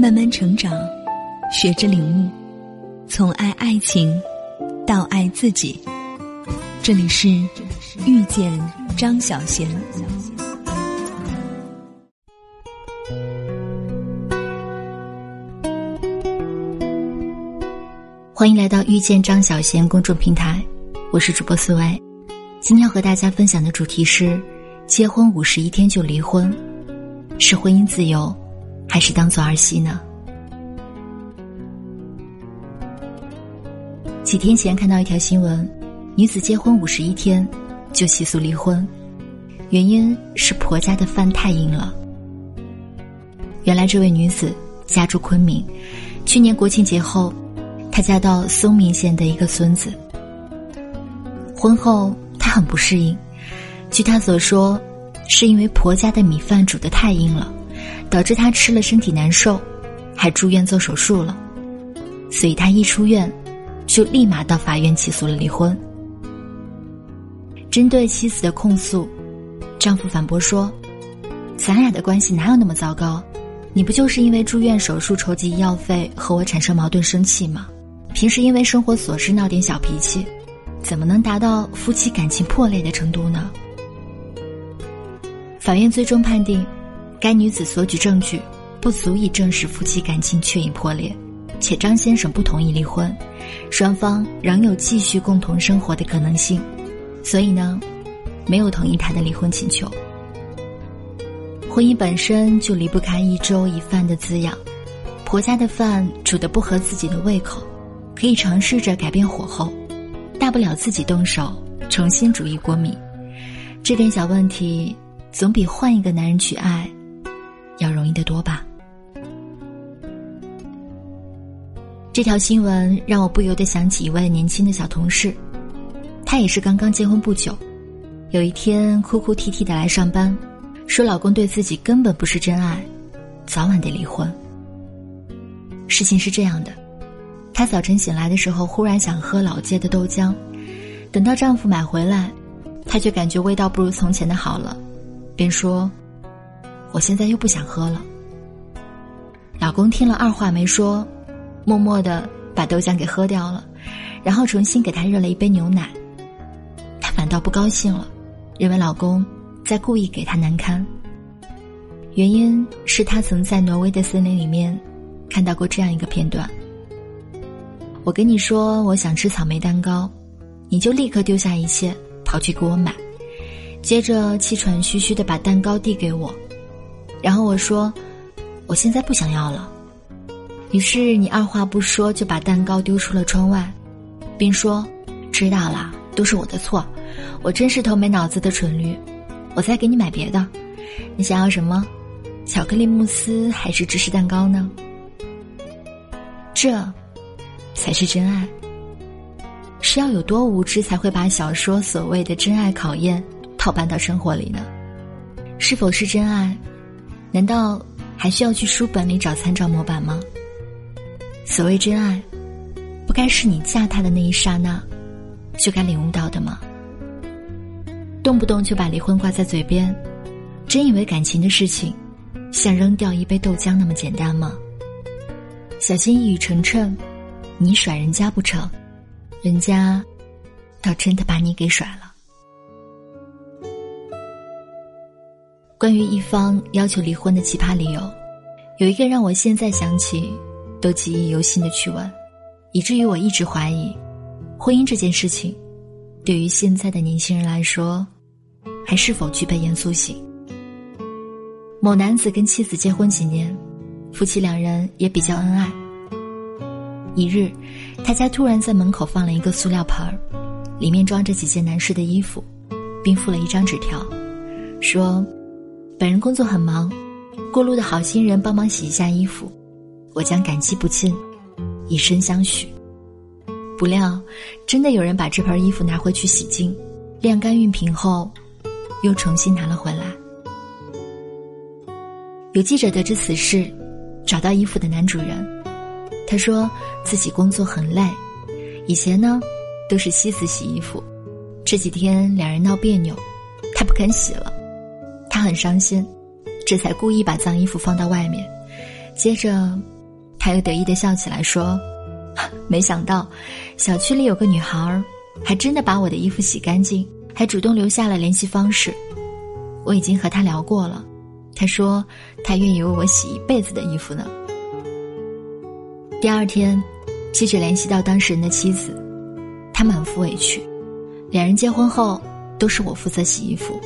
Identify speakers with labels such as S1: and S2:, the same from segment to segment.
S1: 慢慢成长，学着领悟，从爱爱情到爱自己。这里是遇见张小贤。
S2: 欢迎来到遇见张小贤公众平台，我是主播思维。今天要和大家分享的主题是：结婚五十一天就离婚，是婚姻自由，还是当做儿戏呢？几天前看到一条新闻，女子结婚五十一天就起诉离婚，原因是婆家的饭太硬了。原来这位女子家住昆明，去年国庆节后。她嫁到松明县的一个孙子。婚后，她很不适应。据她所说，是因为婆家的米饭煮的太硬了，导致他吃了身体难受，还住院做手术了。所以他一出院，就立马到法院起诉了离婚。针对妻子的控诉，丈夫反驳说：“咱俩的关系哪有那么糟糕？你不就是因为住院手术筹集医药费和我产生矛盾生气吗？”平时因为生活琐事闹点小脾气，怎么能达到夫妻感情破裂的程度呢？法院最终判定，该女子所举证据不足以证实夫妻感情确已破裂，且张先生不同意离婚，双方仍有继续共同生活的可能性，所以呢，没有同意他的离婚请求。婚姻本身就离不开一粥一饭的滋养，婆家的饭煮的不合自己的胃口。可以尝试着改变火候，大不了自己动手重新煮一锅米。这点小问题，总比换一个男人去爱要容易得多吧。这条新闻让我不由得想起一位年轻的小同事，她也是刚刚结婚不久，有一天哭哭啼啼的来上班，说老公对自己根本不是真爱，早晚得离婚。事情是这样的。她早晨醒来的时候，忽然想喝老街的豆浆，等到丈夫买回来，她却感觉味道不如从前的好了，便说：“我现在又不想喝了。”老公听了二话没说，默默的把豆浆给喝掉了，然后重新给她热了一杯牛奶。她反倒不高兴了，认为老公在故意给她难堪。原因是她曾在挪威的森林里面看到过这样一个片段。我跟你说，我想吃草莓蛋糕，你就立刻丢下一切跑去给我买，接着气喘吁吁的把蛋糕递给我，然后我说，我现在不想要了。于是你二话不说就把蛋糕丢出了窗外，并说，知道了，都是我的错，我真是头没脑子的蠢驴，我再给你买别的，你想要什么？巧克力慕斯还是芝士蛋糕呢？这。才是真爱。是要有多无知，才会把小说所谓的真爱考验套搬到生活里呢？是否是真爱？难道还需要去书本里找参照模板吗？所谓真爱，不该是你嫁他的那一刹那就该领悟到的吗？动不动就把离婚挂在嘴边，真以为感情的事情像扔掉一杯豆浆那么简单吗？小心一语成谶。你甩人家不成，人家倒真的把你给甩了。关于一方要求离婚的奇葩理由，有一个让我现在想起都记忆犹新的趣闻，以至于我一直怀疑，婚姻这件事情，对于现在的年轻人来说，还是否具备严肃性。某男子跟妻子结婚几年，夫妻两人也比较恩爱。一日，他家突然在门口放了一个塑料盆儿，里面装着几件男士的衣服，并附了一张纸条，说：“本人工作很忙，过路的好心人帮忙洗一下衣服，我将感激不尽，以身相许。”不料，真的有人把这盆衣服拿回去洗净、晾干、熨平后，又重新拿了回来。有记者得知此事，找到衣服的男主人。他说自己工作很累，以前呢都是妻子洗衣服，这几天两人闹别扭，他不肯洗了，他很伤心，这才故意把脏衣服放到外面，接着，他又得意的笑起来，说：“没想到，小区里有个女孩儿，还真的把我的衣服洗干净，还主动留下了联系方式。我已经和她聊过了，她说她愿意为我洗一辈子的衣服呢。”第二天，记者联系到当事人的妻子，她满腹委屈，两人结婚后都是我负责洗衣服，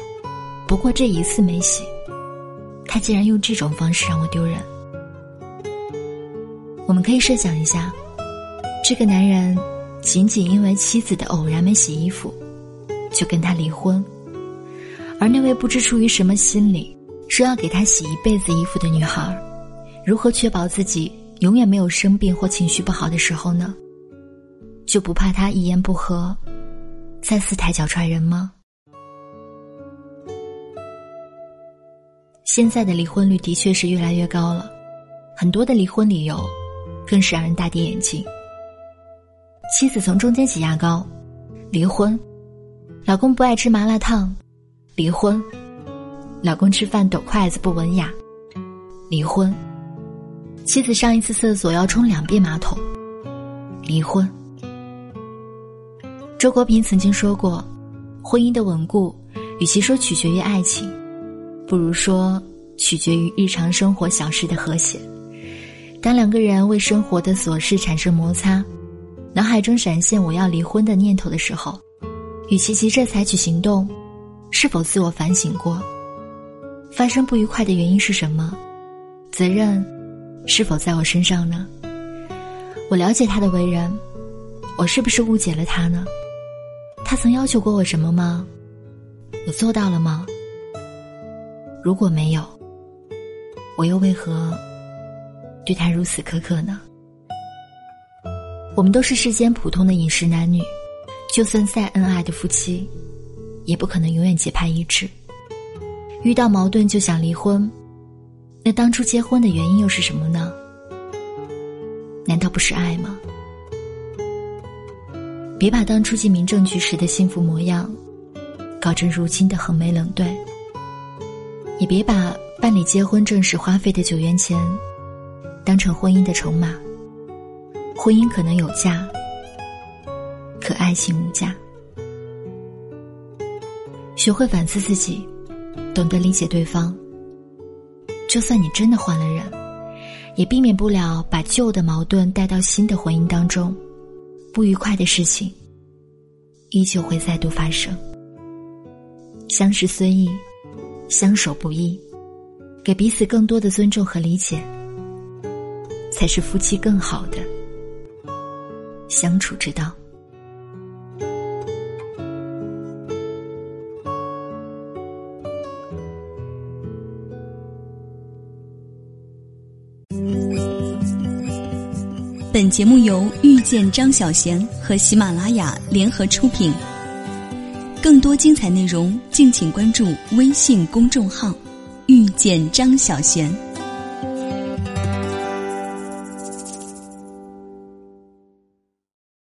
S2: 不过这一次没洗。他竟然用这种方式让我丢人。我们可以设想一下，这个男人仅仅因为妻子的偶然没洗衣服，就跟他离婚，而那位不知出于什么心理说要给他洗一辈子衣服的女孩，如何确保自己永远没有生病或情绪不好的时候呢？就不怕他一言不合，再次抬脚踹人吗？现在的离婚率的确是越来越高了，很多的离婚理由，更是让人大跌眼镜。妻子从中间挤牙膏，离婚；老公不爱吃麻辣烫，离婚；老公吃饭抖筷子不文雅，离婚；妻子上一次厕所要冲两遍马桶，离婚。周国平曾经说过，婚姻的稳固，与其说取决于爱情。不如说，取决于日常生活小事的和谐。当两个人为生活的琐事产生摩擦，脑海中闪现我要离婚的念头的时候，与其急着采取行动，是否自我反省过？发生不愉快的原因是什么？责任是否在我身上呢？我了解他的为人，我是不是误解了他呢？他曾要求过我什么吗？我做到了吗？如果没有，我又为何对他如此苛刻呢？我们都是世间普通的饮食男女，就算再恩爱的夫妻，也不可能永远结派一致。遇到矛盾就想离婚，那当初结婚的原因又是什么呢？难道不是爱吗？别把当初进民政局时的幸福模样，搞成如今的横眉冷对。也别把办理结婚证时花费的九元钱，当成婚姻的筹码。婚姻可能有价，可爱情无价。学会反思自己，懂得理解对方。就算你真的换了人，也避免不了把旧的矛盾带到新的婚姻当中，不愉快的事情依旧会再度发生。相识虽易。相守不易，给彼此更多的尊重和理解，才是夫妻更好的相处之道。
S1: 本节目由遇见张小贤和喜马拉雅联合出品。更多精彩内容，敬请关注微信公众号“遇见张小贤”。